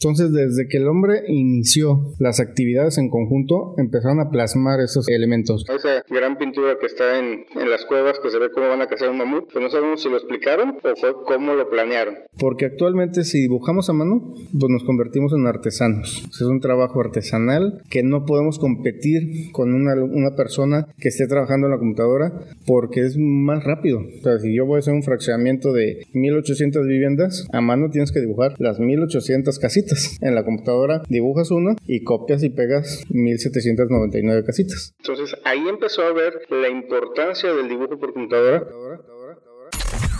Entonces, desde que el hombre inició las actividades en conjunto, empezaron a plasmar esos elementos. Esa gran pintura que está en, en las cuevas, que se ve cómo van a cazar un mamut, pues no sabemos si lo explicaron o fue cómo lo planearon. Porque actualmente si dibujamos a mano, pues nos convertimos en artesanos. Es un trabajo artesanal que no podemos competir con una, una persona que esté trabajando en la computadora porque es más rápido. O sea, si yo voy a hacer un fraccionamiento de 1800 viviendas, a mano tienes que dibujar las 1800 casitas en la computadora dibujas uno y copias y pegas 1799 casitas. Entonces ahí empezó a ver la importancia del dibujo por computadora.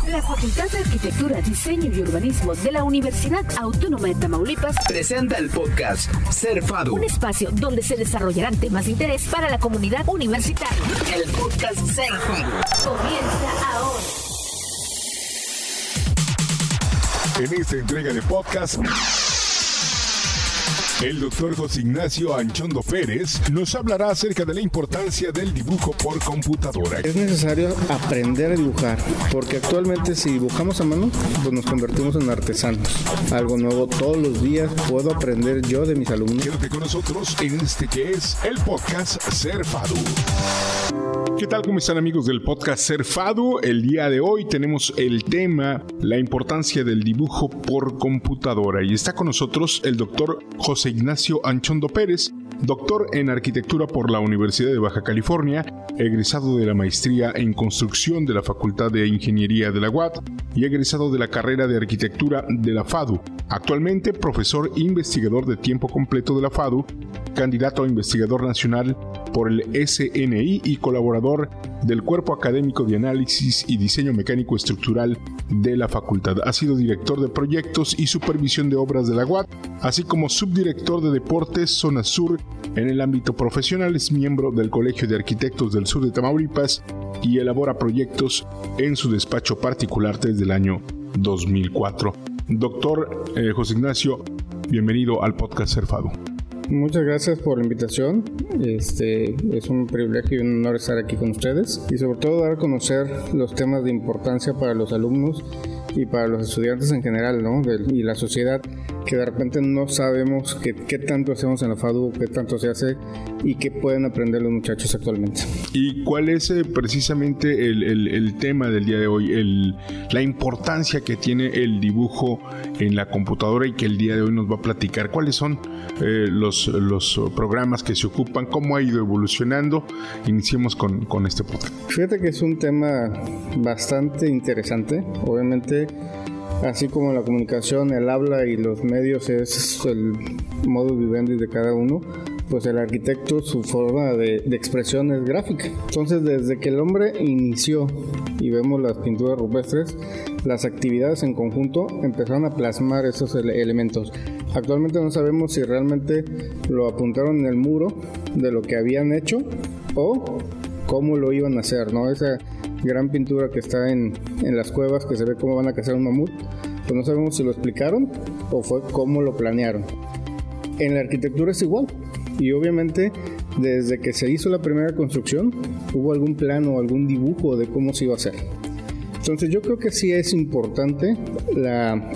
La Facultad de Arquitectura, Diseño y Urbanismo de la Universidad Autónoma de Tamaulipas presenta el podcast Ser Fado. Un espacio donde se desarrollarán temas de interés para la comunidad universitaria. El podcast Ser Fado. Comienza ahora. En esta entrega de podcast el doctor José Ignacio Anchondo Pérez nos hablará acerca de la importancia del dibujo por computadora. Es necesario aprender a dibujar, porque actualmente si dibujamos a mano, pues nos convertimos en artesanos. Algo nuevo todos los días puedo aprender yo de mis alumnos. Quédate con nosotros en este que es el podcast Ser Fadu. ¿Qué tal? ¿Cómo están amigos del podcast Ser Fado? El día de hoy tenemos el tema, la importancia del dibujo por computadora. Y está con nosotros el doctor José Ignacio Anchondo Pérez, doctor en arquitectura por la Universidad de Baja California, egresado de la maestría en construcción de la Facultad de Ingeniería de la UAT y egresado de la carrera de arquitectura de la FADU. Actualmente profesor investigador de tiempo completo de la FADU, candidato a investigador nacional por el SNI y colaborador del Cuerpo Académico de Análisis y Diseño Mecánico Estructural de la facultad. Ha sido director de proyectos y supervisión de obras de la UAT, así como subdirector de deportes Zona Sur en el ámbito profesional. Es miembro del Colegio de Arquitectos del Sur de Tamaulipas y elabora proyectos en su despacho particular desde el año 2004. Doctor eh, José Ignacio, bienvenido al podcast Cerfado. Muchas gracias por la invitación. Este es un privilegio y un honor estar aquí con ustedes y sobre todo dar a conocer los temas de importancia para los alumnos y para los estudiantes en general, ¿no? y la sociedad que de repente no sabemos qué, qué tanto hacemos en la FADU, qué tanto se hace y qué pueden aprender los muchachos actualmente. ¿Y cuál es eh, precisamente el, el, el, tema del día de hoy? El, la importancia que tiene el dibujo en la computadora y que el día de hoy nos va a platicar. ¿Cuáles son eh, los, los programas que se ocupan? ¿Cómo ha ido evolucionando? Iniciemos con, con este podcast. Fíjate que es un tema bastante interesante. Obviamente así como la comunicación, el habla y los medios es el modo vivendi de cada uno, pues el arquitecto su forma de, expresión es gráfica. Entonces desde que el hombre inició y vemos las pinturas rupestres, las actividades en conjunto empezaron a plasmar esos ele elementos. Actualmente no sabemos si realmente lo apuntaron en el muro de lo que habían hecho o cómo lo iban a hacer, ¿no? Esa gran pintura que está en, en las cuevas que se ve cómo van a cazar un mamut, pues no sabemos si lo explicaron o fue cómo lo planearon. En la arquitectura es igual y obviamente desde que se hizo la primera construcción hubo algún plano o algún dibujo de cómo se iba a hacer. Entonces yo creo que sí es importante la,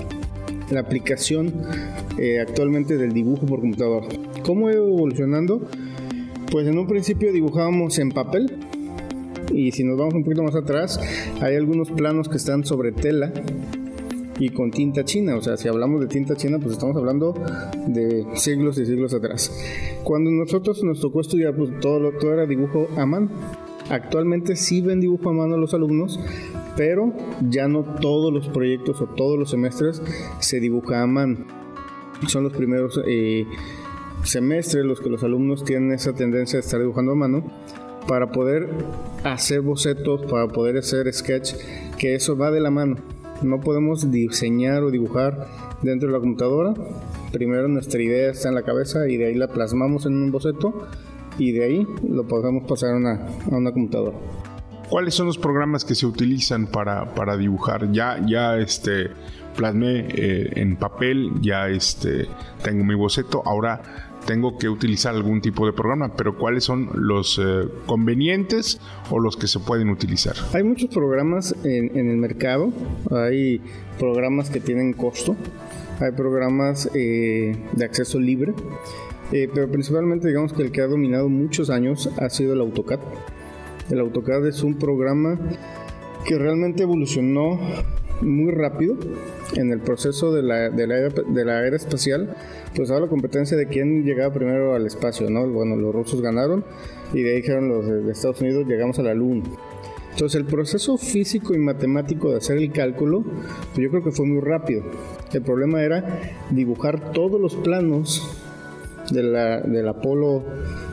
la aplicación eh, actualmente del dibujo por computador. ¿Cómo ha ido evolucionando? Pues en un principio dibujábamos en papel y si nos vamos un poquito más atrás hay algunos planos que están sobre tela y con tinta china. O sea, si hablamos de tinta china, pues estamos hablando de siglos y siglos atrás. Cuando nosotros nos tocó estudiar, pues todo, lo, todo era dibujo a mano. Actualmente sí ven dibujo a mano los alumnos, pero ya no todos los proyectos o todos los semestres se dibuja a mano. Son los primeros eh, semestres los que los alumnos tienen esa tendencia de estar dibujando a mano para poder hacer bocetos, para poder hacer sketch, que eso va de la mano. No podemos diseñar o dibujar dentro de la computadora. Primero nuestra idea está en la cabeza y de ahí la plasmamos en un boceto y de ahí lo podemos pasar a una, a una computadora. ¿Cuáles son los programas que se utilizan para, para dibujar? Ya, ya este, plasmé eh, en papel, ya este, tengo mi boceto. Ahora tengo que utilizar algún tipo de programa, pero ¿cuáles son los eh, convenientes o los que se pueden utilizar? Hay muchos programas en, el mercado, hay programas que tienen costo, hay programas eh, de acceso libre, eh, pero principalmente digamos que el que ha dominado muchos años ha sido el AutoCAD. El AutoCAD es un programa que realmente evolucionó muy rápido en el proceso de la, de la, era, de la era espacial, pues ahora la competencia de quién llegaba primero al espacio, ¿no? Bueno, los rusos ganaron y de ahí dijeron los de Estados Unidos llegamos a la Luna. Entonces el proceso físico y matemático de hacer el cálculo, pues yo creo que fue muy rápido. El problema era dibujar todos los planos de la, del Apolo,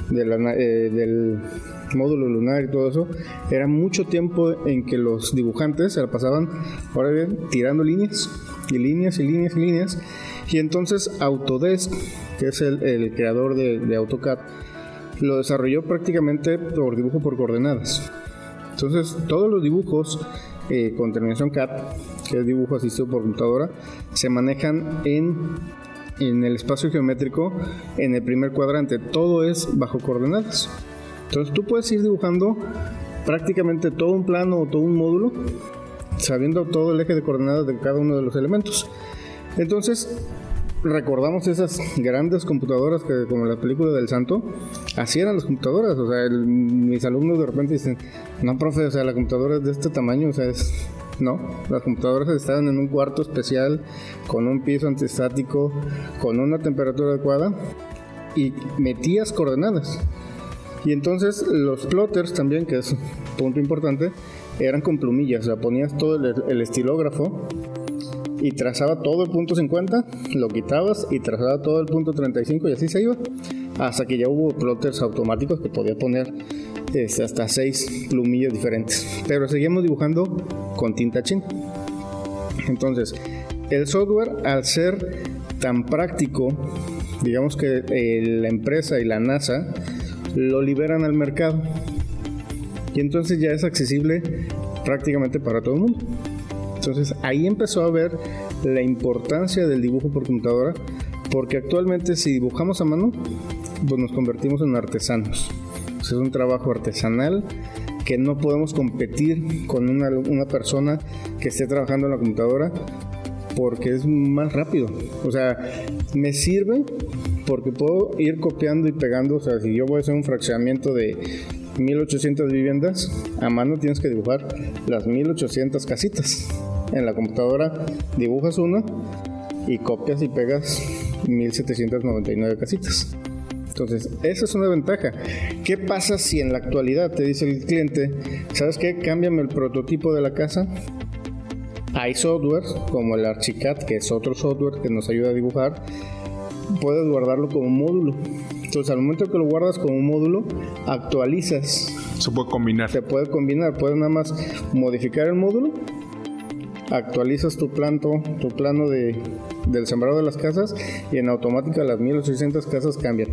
de la, eh, del módulo lunar y todo eso, era mucho tiempo en que los dibujantes se la pasaban, ahora bien, tirando líneas y líneas y líneas y líneas. Y entonces Autodesk, que es el, creador de, AutoCAD, lo desarrolló prácticamente por dibujo por coordenadas. Entonces todos los dibujos eh, con terminación CAD, que es dibujo asistido por computadora, se manejan en en el espacio geométrico en el primer cuadrante. Todo es bajo coordenadas. Entonces tú puedes ir dibujando prácticamente todo un plano o todo un módulo sabiendo todo el eje de coordenadas de cada uno de los elementos. Entonces, recordamos esas grandes computadoras que, como la película del santo, así eran las computadoras. O sea, mis alumnos de repente dicen, no, profe, o sea, la computadora es de este tamaño, o sea, es... No, las computadoras estaban en un cuarto especial, con un piso antiestático, con una temperatura adecuada y metías coordenadas. Y entonces los plotters también, que es un punto importante, eran con plumillas, o sea, ponías todo el, estilógrafo y trazaba todo el punto 50, lo quitabas y trazaba todo el punto 35 y así se iba. Hasta que ya hubo plotters automáticos que podía poner este, hasta 6 plumillas diferentes. Pero seguíamos dibujando con tinta china. Entonces, el software al ser tan práctico, digamos que eh, la empresa y la NASA lo liberan al mercado. Y entonces ya es accesible prácticamente para todo el mundo. Entonces ahí empezó a ver la importancia del dibujo por computadora, porque actualmente si dibujamos a mano, pues nos convertimos en artesanos. es un trabajo artesanal que no podemos competir con una, una persona que esté trabajando en la computadora porque es más rápido. O sea, me sirve porque puedo ir copiando y pegando. O sea, si yo voy a hacer un fraccionamiento de 1800 viviendas, a mano tienes que dibujar las 1800 casitas. En la computadora dibujas una y copias y pegas 1799 casitas. Entonces, esa es una ventaja. ¿Qué pasa si en la actualidad te dice el cliente, ¿sabes qué? Cámbiame el prototipo de la casa. Hay software como el Archicad, que es otro software que nos ayuda a dibujar. Puedes guardarlo como módulo. Entonces, al momento que lo guardas como módulo, actualizas. Se puede combinar. Se puede combinar. Puedes nada más modificar el módulo, actualizas tu planto, tu plano de, del sembrado de las casas y en automática las 1800 casas cambian.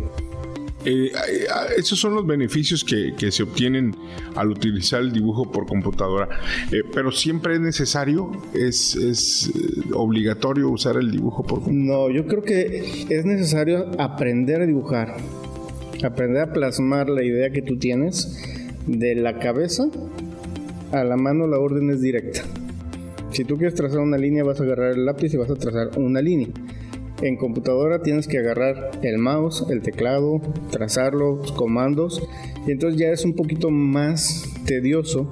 Eh, eh, esos son los beneficios que, se obtienen al utilizar el dibujo por computadora. Eh, pero siempre es necesario, es, es obligatorio usar el dibujo por computadora. No, yo creo que es necesario aprender a dibujar, aprender a plasmar la idea que tú tienes de la cabeza a la mano la orden es directa. Si tú quieres trazar una línea vas a agarrar el lápiz y vas a trazar una línea. En computadora tienes que agarrar el mouse, el teclado, trazar los comandos y entonces ya es un poquito más tedioso.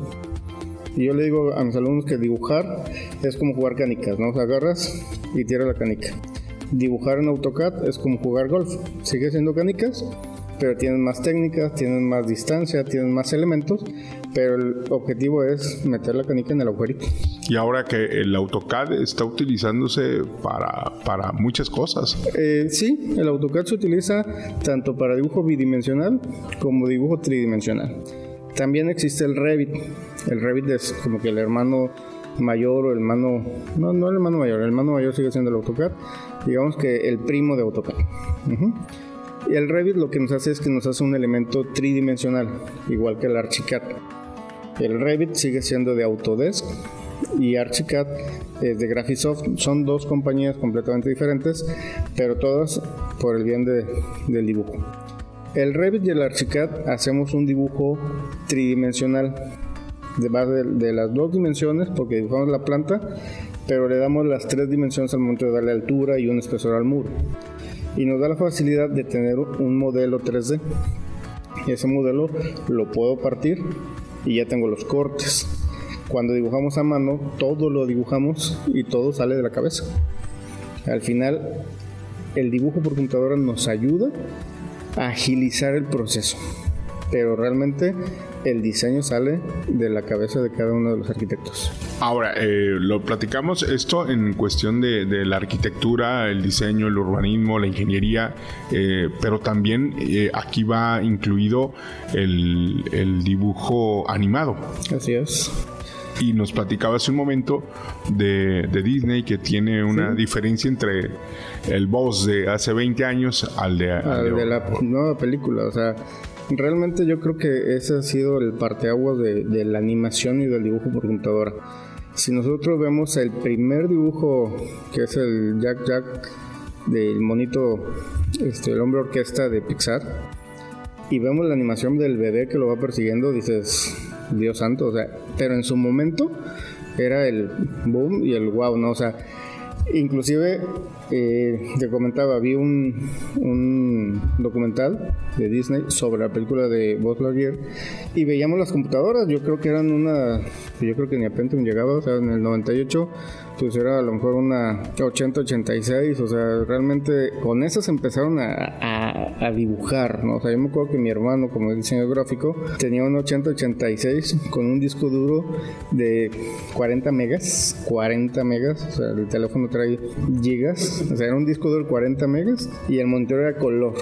Y yo le digo a mis alumnos que dibujar es como jugar canicas, ¿no? agarras y tiras la canica. Dibujar en AutoCAD es como jugar golf. Sigue siendo canicas, pero tienen más técnicas, tienen más distancia, tienen más elementos, pero el objetivo es meter la canica en el agujerito. Y ahora que el AutoCAD está utilizándose para, para muchas cosas. Eh, sí, el AutoCAD se utiliza tanto para dibujo bidimensional como dibujo tridimensional. También existe el Revit. El Revit es como que el hermano mayor o el hermano, no, no el hermano mayor, el hermano mayor sigue siendo el AutoCAD, digamos que el primo de AutoCAD. Y el Revit lo que nos hace es que nos hace un elemento tridimensional, igual que el Archicad. El Revit sigue siendo de Autodesk y Archicad es de Graphisoft. Son dos compañías completamente diferentes, pero todas por el bien de, del dibujo. El Revit y el Archicad hacemos un dibujo tridimensional de base de, las dos dimensiones porque dibujamos la planta, pero le damos las tres dimensiones al momento de darle altura y un espesor al muro. Y nos da la facilidad de tener un modelo 3D. Ese modelo lo puedo partir y ya tengo los cortes. Cuando dibujamos a mano, todo lo dibujamos y todo sale de la cabeza. Al final, el dibujo por computadora nos ayuda a agilizar el proceso, pero realmente el diseño sale de la cabeza de cada uno de los arquitectos. Ahora, eh, lo platicamos esto en cuestión de, la arquitectura, el diseño, el urbanismo, la ingeniería, eh, pero también eh, aquí va incluido el, dibujo animado. Así es y nos platicaba hace un momento de, Disney que tiene una diferencia entre el boss de hace 20 años al de, de, la nueva película. O sea, realmente yo creo que ese ha sido el parteaguas de, de la animación y del dibujo por computadora. Si nosotros vemos el primer dibujo, que es el Jack Jack del monito, este, el hombre orquesta de Pixar, y vemos la animación del bebé que lo va persiguiendo, dices, Dios santo, o sea, pero en su momento era el boom y el wow, ¿no? O sea, inclusive eh, te comentaba, vi un, documental de Disney sobre la película de Buzz Lightyear y veíamos las computadoras, yo creo que eran una, yo creo que ni a Pentium llegaba, o sea, en el 98 pues era a lo mejor una 80-86, o sea, realmente con esas empezaron a, dibujar, ¿no? O sea, yo me acuerdo que mi hermano, como diseñador gráfico, tenía un 80-86 con un disco duro de 40 megas, 40 megas, o sea, el teléfono trae gigas, o sea, era un disco duro de 40 megas y el monitor era color.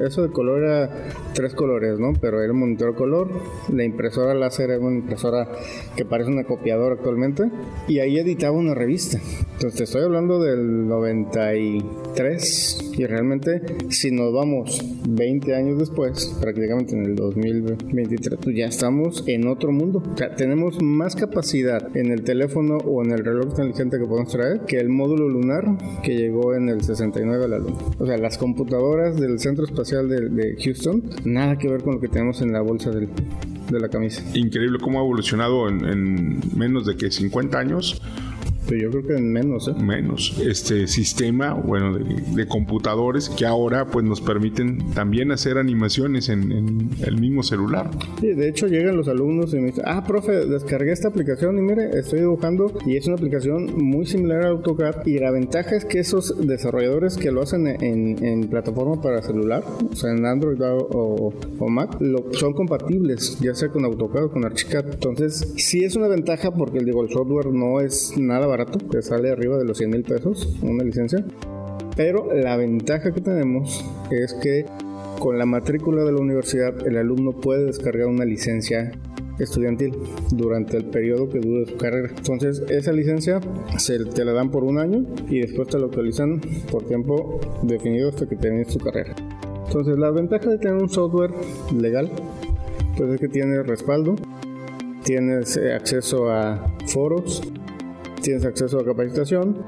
Eso de color era tres colores, ¿no? Pero era un monitor color, la impresora láser era una impresora que parece una copiadora actualmente y ahí editaba una vista Entonces te estoy hablando del 93 y realmente si nos vamos 20 años después, prácticamente en el 2023, pues ya estamos en otro mundo. O sea, tenemos más capacidad en el teléfono o en el reloj inteligente que podemos traer que el módulo lunar que llegó en el 69 a la luna. O sea, las computadoras del Centro Espacial de, Houston, nada que ver con lo que tenemos en la bolsa de la camisa. Increíble cómo ha evolucionado en, en menos de que 50 años pero yo creo que en menos, ¿eh? Menos. Este sistema, bueno, de, computadores que ahora pues nos permiten también hacer animaciones en, el mismo celular. Sí, de hecho llegan los alumnos y me dicen, ah, profe, descargué esta aplicación y mire, estoy dibujando y es una aplicación muy similar a AutoCAD y la ventaja es que esos desarrolladores que lo hacen en, plataforma para celular, o sea, en Android o, Mac, lo, son compatibles, ya sea con AutoCAD o con Archicad. Entonces, sí es una ventaja porque el, digo, el software no es nada barato, que sale arriba de los 100 mil pesos, una licencia. Pero la ventaja que tenemos es que con la matrícula de la universidad el alumno puede descargar una licencia estudiantil durante el periodo que dure su carrera. Entonces, esa licencia se te la dan por un año y después te la actualizan por tiempo definido hasta que termines tu carrera. Entonces, la ventaja de tener un software legal pues es que tiene respaldo, tienes eh, acceso a foros, tienes acceso a capacitación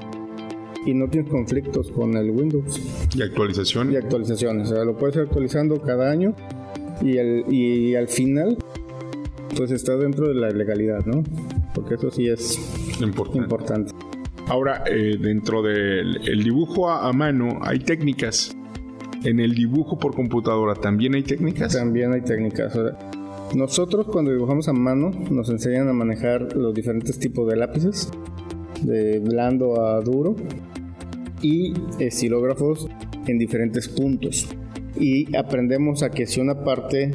y no tienes conflictos con el Windows. ¿Y actualización? Y actualizaciones, o sea, lo puedes ir actualizando cada año y, el, y al final pues está dentro de la legalidad, ¿no? Porque eso sí es importante. Ahora, eh, dentro del dibujo a, mano hay técnicas. En el dibujo por computadora también hay técnicas. También hay técnicas. nosotros cuando dibujamos a mano nos enseñan a manejar los diferentes tipos de lápices de blando a duro y estilógrafos en diferentes puntos. Y aprendemos a que si una parte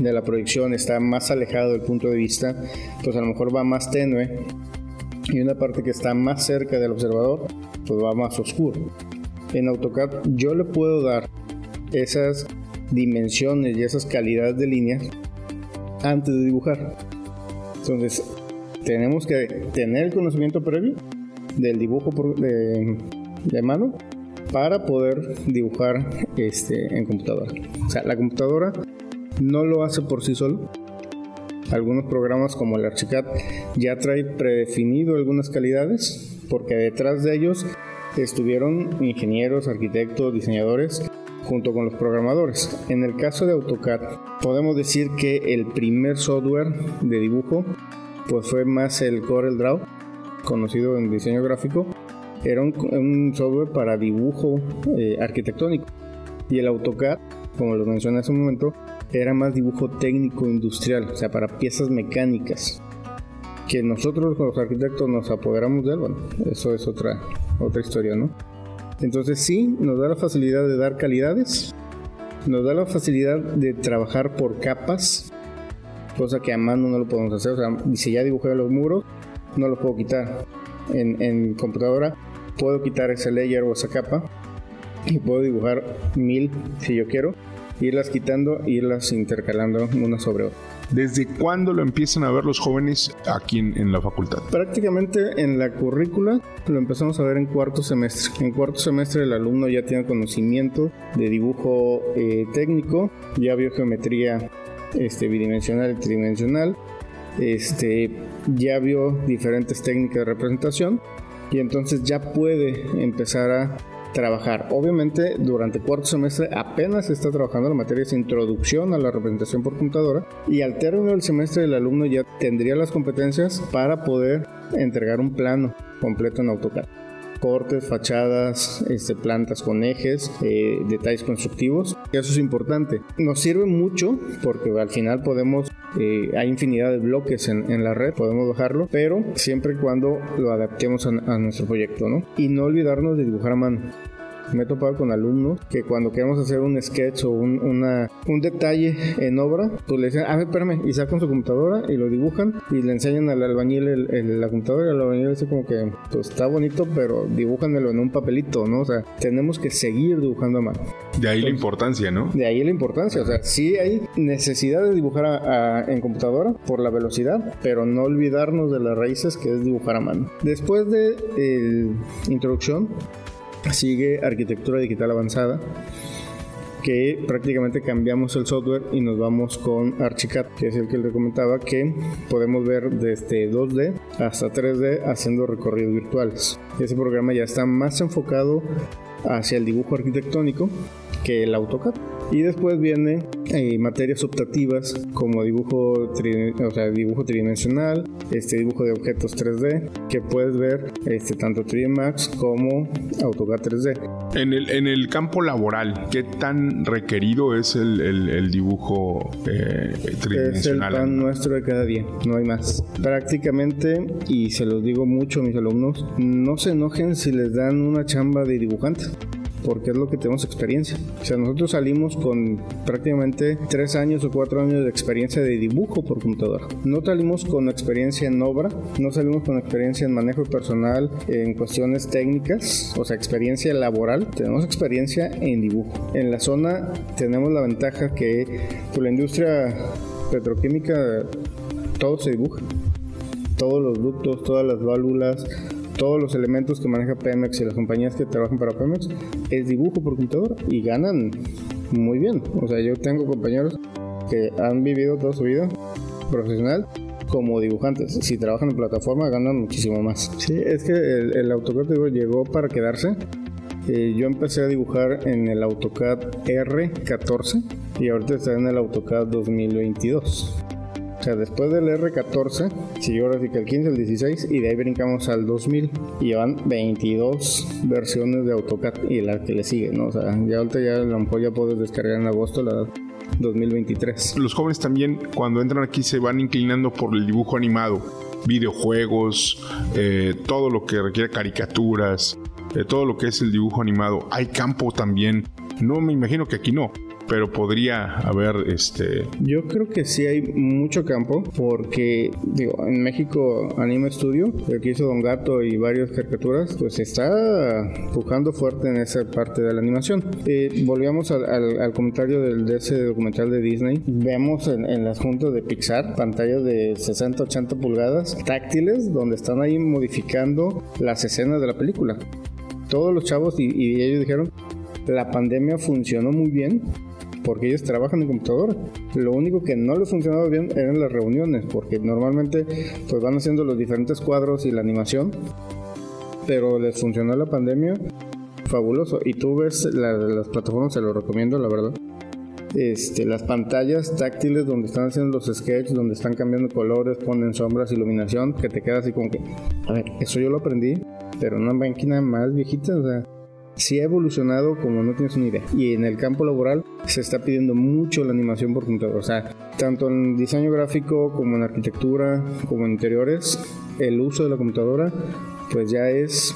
de la proyección está más alejada del punto de vista, pues a lo mejor va más tenue y una parte que está más cerca del observador, pues va más oscuro. En AutoCAD yo le puedo dar esas dimensiones y esas calidades de líneas antes de dibujar. Entonces, tenemos que tener el conocimiento previo del dibujo de, mano para poder dibujar este, en computadora. O sea, la computadora no lo hace por sí solo. Algunos programas como el Archicad ya trae predefinido algunas calidades porque detrás de ellos estuvieron ingenieros, arquitectos, diseñadores junto con los programadores. En el caso de AutoCAD, podemos decir que el primer software de dibujo pues fue más el Corel Draw, conocido en diseño gráfico. Era un, software para dibujo eh, arquitectónico. Y el AutoCAD, como lo mencioné hace un momento, era más dibujo técnico industrial, o sea, para piezas mecánicas. Que nosotros los arquitectos nos apoderamos de él, bueno, eso es otra, otra historia, ¿no? Entonces sí, nos da la facilidad de dar calidades, nos da la facilidad de trabajar por capas, cosa que a mano no lo podemos hacer. O sea, si ya dibujé los muros, no los puedo quitar. En, en computadora puedo quitar ese layer o esa capa y puedo dibujar mil si yo quiero, irlas quitando, irlas intercalando una sobre otra. ¿Desde cuándo lo empiezan a ver los jóvenes aquí en, la facultad? Prácticamente en la currícula lo empezamos a ver en cuarto semestre. En cuarto semestre el alumno ya tiene conocimiento de dibujo eh, técnico, ya vio geometría este, bidimensional y tridimensional, este, ya vio diferentes técnicas de representación y entonces ya puede empezar a trabajar. Obviamente, durante cuarto semestre apenas está trabajando la materia de introducción a la representación por computadora y al término del semestre el alumno ya tendría las competencias para poder entregar un plano completo en AutoCAD cortes, fachadas, este, plantas con ejes, eh, detalles constructivos. Eso es importante. Nos sirve mucho porque al final podemos, eh, hay infinidad de bloques en, la red, podemos bajarlo, pero siempre y cuando lo adaptemos a, a nuestro proyecto, ¿no? Y no olvidarnos de dibujar a mano me he topado con alumnos que cuando queremos hacer un sketch o un, una, un detalle en obra, pues le dicen, a ver, espérame, y sacan su computadora y lo dibujan y le enseñan al albañil el, la computadora y el albañil dice como que, pues está bonito, pero dibújanmelo en un papelito, ¿no? O sea, tenemos que seguir dibujando a mano. De ahí la importancia, ¿no? De ahí la importancia, o sea, sí hay necesidad de dibujar en computadora por la velocidad, pero no olvidarnos de las raíces que es dibujar a mano. Después de eh, introducción, sigue arquitectura digital avanzada que prácticamente cambiamos el software y nos vamos con Archicad, que es el que le comentaba que podemos ver desde 2D hasta 3D haciendo recorridos virtuales. Ese programa ya está más enfocado hacia el dibujo arquitectónico que el AutoCAD. Y después viene eh, materias optativas como dibujo, o sea, dibujo tridimensional, este dibujo de objetos 3D, que puedes ver este, tanto 3D Max como AutoCAD 3D. En el, en el campo laboral, ¿qué tan requerido es el, el, dibujo eh, tridimensional? Es el pan nuestro de cada día, no hay más. Prácticamente, y se los digo mucho a mis alumnos, no se enojen si les dan una chamba de dibujante porque es lo que tenemos experiencia. O sea, nosotros salimos con prácticamente tres años o cuatro años de experiencia de dibujo por computadora. No salimos con experiencia en obra, no salimos con experiencia en manejo personal, en cuestiones técnicas, o sea, experiencia laboral. Tenemos experiencia en dibujo. En la zona tenemos la ventaja que por la industria petroquímica todo se dibuja. Todos los ductos, todas las válvulas, todos los elementos que maneja Pemex y las compañías que trabajan para Pemex es dibujo por computadora y ganan muy bien. O sea, yo tengo compañeros que han vivido toda su vida profesional como dibujantes. Si trabajan en plataforma ganan muchísimo más. Sí, es que el, el AutoCAD llegó para quedarse. Eh, yo empecé a dibujar en el AutoCAD R14 y ahorita está en el AutoCAD 2022 sea, después del R14, siguió ahora sí el 15, el 16 y de ahí brincamos al 2000 y van 22 versiones de AutoCAD y la que le sigue, ¿no? O sea, ya ahorita ya a lo mejor ya puedes descargar en agosto la 2023. Los jóvenes también cuando entran aquí se van inclinando por el dibujo animado, videojuegos, eh, todo lo que requiere caricaturas, eh, todo lo que es el dibujo animado. Hay campo también. No me imagino que aquí no, pero podría haber este yo creo que sí hay mucho campo porque digo en México Anime Studio el que hizo Don Gato y varias caricaturas pues está empujando fuerte en esa parte de la animación. Eh, volvíamos al, comentario del, de ese documental de Disney. Vemos en, las juntas de Pixar pantallas de 60 80 pulgadas táctiles donde están ahí modificando las escenas de la película. Todos los chavos y, y ellos dijeron la pandemia funcionó muy bien porque ellos trabajan en computadora. Lo único que no les funcionaba bien eran las reuniones, porque normalmente pues van haciendo los diferentes cuadros y la animación pero les funcionó la pandemia, fabuloso. Y tú ves las plataformas, se lo recomiendo, la verdad. Este, las pantallas táctiles donde están haciendo los sketches, donde están cambiando colores, ponen sombras, iluminación, que te queda así como que, a ver, eso yo lo aprendí, pero una máquina más viejita, o sea, sí ha evolucionado como no tienes una idea. Y en el campo laboral se está pidiendo mucho la animación por computador. O sea, tanto en diseño gráfico como en arquitectura, como en interiores, el uso de la computadora pues ya es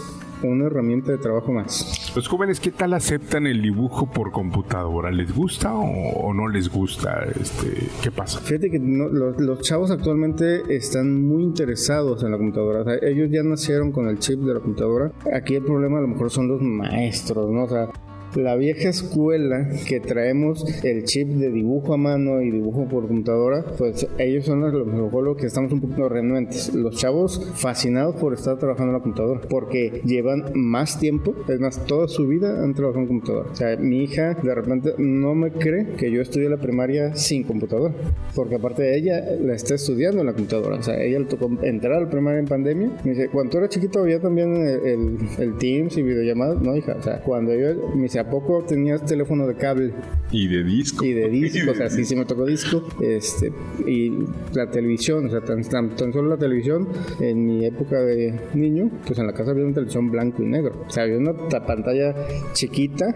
una herramienta de trabajo más. Los jóvenes, ¿qué tal aceptan el dibujo por computadora? ¿Les gusta o, no les gusta? Este, ¿Qué pasa? Fíjate que los, chavos actualmente están muy interesados en la computadora. O sea, ellos ya nacieron con el chip de la computadora. Aquí el problema a lo mejor son los maestros, ¿no? O sea, la vieja escuela que traemos el chip de dibujo a mano y dibujo por computadora, pues ellos son los, que estamos un poco renuentes. Los chavos fascinados por estar trabajando en la computadora, porque llevan más tiempo, es más, toda su vida han trabajado en computadora. O sea, mi hija de repente no me cree que yo estudié la primaria sin computadora, porque aparte de ella la está estudiando en la computadora. O sea, ella le tocó entrar a la primaria en pandemia. Me dice, cuando era chiquito había también el, el, Teams y videollamadas, no, hija. O sea, cuando yo me dice, ¿a poco tenías teléfono de cable? Y de disco. Y de disco, o sea, sí, sí me tocó disco. Este, y la televisión, o sea, tan, tan, solo la televisión, en mi época de niño, pues en la casa había una televisión blanco y negro. O sea, había una pantalla chiquita,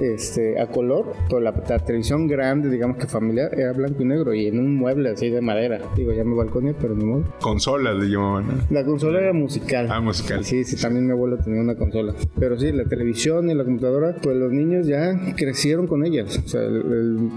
este, a color, pero la, televisión grande, digamos que familiar, era blanco y negro y en un mueble así de madera. Digo, ya me balconía, pero no modo. Consola le llamaban. La consola era musical. Ah, musical. Sí, sí, también mi abuelo tenía una consola. Pero sí, la televisión y la computadora, pues los niños ya crecieron con ellas. O sea,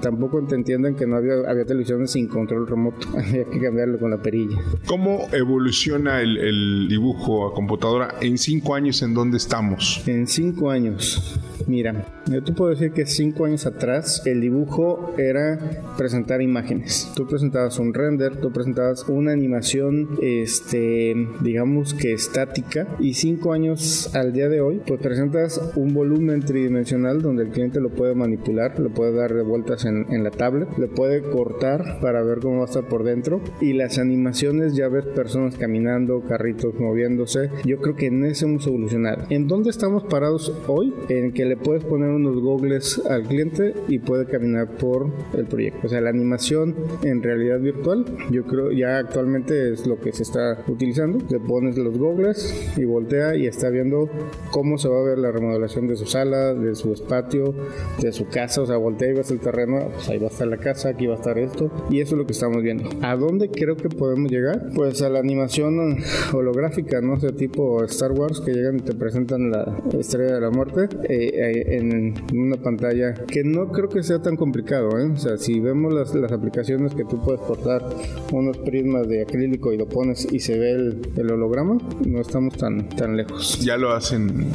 tampoco te entiendan que no había, había televisiones sin control remoto. había que cambiarlo con la perilla. ¿Cómo evoluciona el, el dibujo a computadora en cinco años? ¿En dónde estamos? En cinco años. Mira, yo te puedo decir que cinco años atrás el dibujo era presentar imágenes. Tú presentabas un render, tú presentabas una animación, este, digamos que estática. Y cinco años al día de hoy, pues presentas un volumen tridimensional donde el cliente lo puede manipular, lo puede dar de vueltas en, en la tablet, le puede cortar para ver cómo va a estar por dentro. Y las animaciones ya ves personas caminando, carritos moviéndose. Yo creo que en eso hemos evolucionado. ¿En dónde estamos parados hoy? En que le puedes poner unos gogles al cliente y puede caminar por el proyecto. O sea, la animación en realidad virtual, yo creo ya actualmente es lo que se está utilizando. Le pones los gogles y voltea y está viendo cómo se va a ver la remodelación de su sala, de su patio, de su casa. O sea, voltea y ves el terreno, pues ahí va a estar la casa, aquí va a estar esto. Y eso es lo que estamos viendo. ¿A dónde creo que podemos llegar? Pues a la animación holográfica, no sé, tipo Star Wars, que llegan y te presentan la estrella de la muerte. Eh, eh, en una pantalla que no creo que sea tan complicado. ¿eh? O sea, si vemos las, las, aplicaciones que tú puedes cortar unos prismas de acrílico y lo pones y se ve el, el holograma, no estamos tan, tan lejos. Ya lo hacen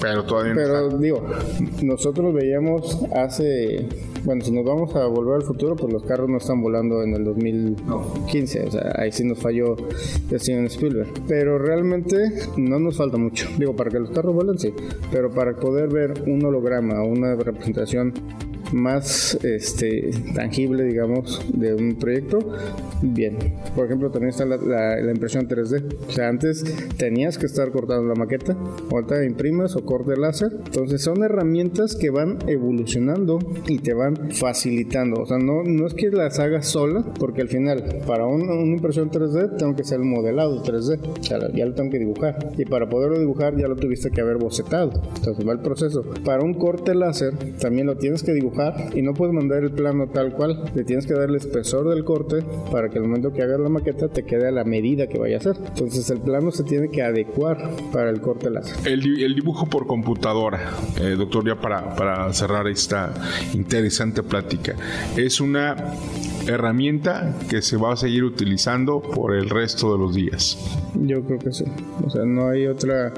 pero todavía no Pero digo, nosotros veíamos hace. Bueno, si nos vamos a volver al futuro, pues los carros no están volando en el 2015. O sea, ahí sí nos falló Steven Spielberg. Pero realmente no nos falta mucho. Digo, para que los carros vuelen, sí. Pero para poder ver un holograma una representación más este, tangible, digamos, de un proyecto, bien. Por ejemplo, también está la, impresión 3D. O sea, antes tenías que estar cortando la maqueta, ahorita imprimas o corte láser. Entonces son herramientas que van evolucionando y te van facilitando. O sea, no, no es que las hagas sola, porque al final, para una impresión 3D, tengo que hacer el modelado 3D. O sea, ya lo tengo que dibujar. Y para poderlo dibujar, ya lo tuviste que haber bocetado. Entonces va el proceso. Para un corte láser, también lo tienes que dibujar y no puedes mandar el plano tal cual. Le tienes que dar el espesor del corte para que el momento que hagas la maqueta te quede a la medida que vaya a ser. Entonces el plano se tiene que adecuar para el corte láser. El, el dibujo por computadora, eh, doctor, ya para, para cerrar esta interesante plática, es una herramienta que se va a seguir utilizando por el resto de los días. Yo creo que sí. O sea, no hay otra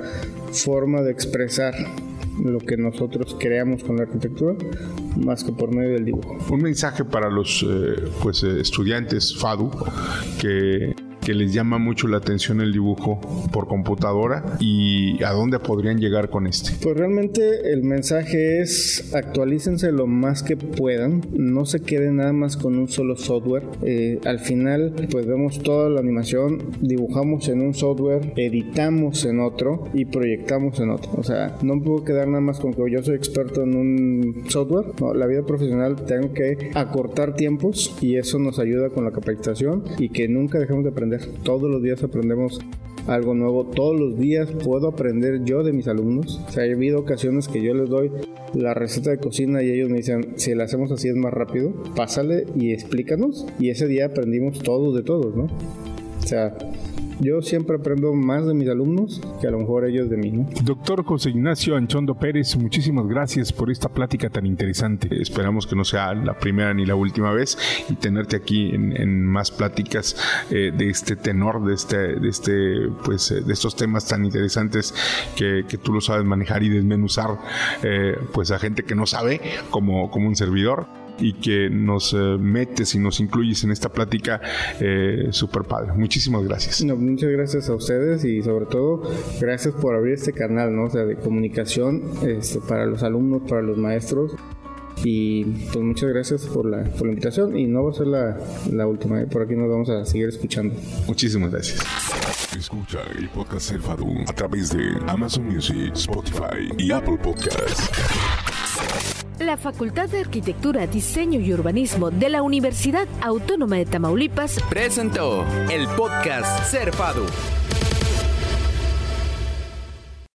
forma de expresar lo que nosotros creamos con la arquitectura más que por medio del dibujo. Un mensaje para los eh, pues, eh, estudiantes FADU que que les llama mucho la atención el dibujo por computadora y a dónde podrían llegar con este. Pues realmente el mensaje es actualícense lo más que puedan, no se queden nada más con un solo software. Eh, al final pues vemos toda la animación, dibujamos en un software, editamos en otro y proyectamos en otro. O sea, no puedo quedar nada más con que yo soy experto en un software. No, la vida profesional tengo que acortar tiempos y eso nos ayuda con la capacitación y que nunca dejemos de aprender. Todos los días aprendemos algo nuevo. Todos los días puedo aprender yo de mis alumnos. O sea, ha habido ocasiones que yo les doy la receta de cocina y ellos me dicen, si la hacemos así es más rápido, pásale y explícanos. Y ese día aprendimos todos de todos, ¿no? O sea, yo siempre aprendo más de mis alumnos que a lo mejor ellos de mí. Doctor José Ignacio Anchondo Pérez, muchísimas gracias por esta plática tan interesante. Esperamos que no sea la primera ni la última vez y tenerte aquí en, más pláticas eh, de este tenor, de este, de este, pues, eh, de estos temas tan interesantes que, que, tú lo sabes manejar y desmenuzar, eh, pues a gente que no sabe como, como un servidor y que nos eh, metes y nos incluyes en esta plática eh, súper padre. Muchísimas gracias. No, muchas gracias a ustedes y sobre todo gracias por abrir este canal, ¿no? O sea, de comunicación este, para los alumnos, para los maestros. Y pues muchas gracias por la, por la invitación y no va a ser la, la última, ¿eh? por aquí nos vamos a seguir escuchando. Muchísimas gracias. Escucha el podcast Fadum a través de Amazon Music, Spotify y Apple Podcasts. La Facultad de Arquitectura, Diseño y Urbanismo de la Universidad Autónoma de Tamaulipas presentó el podcast Cerfado.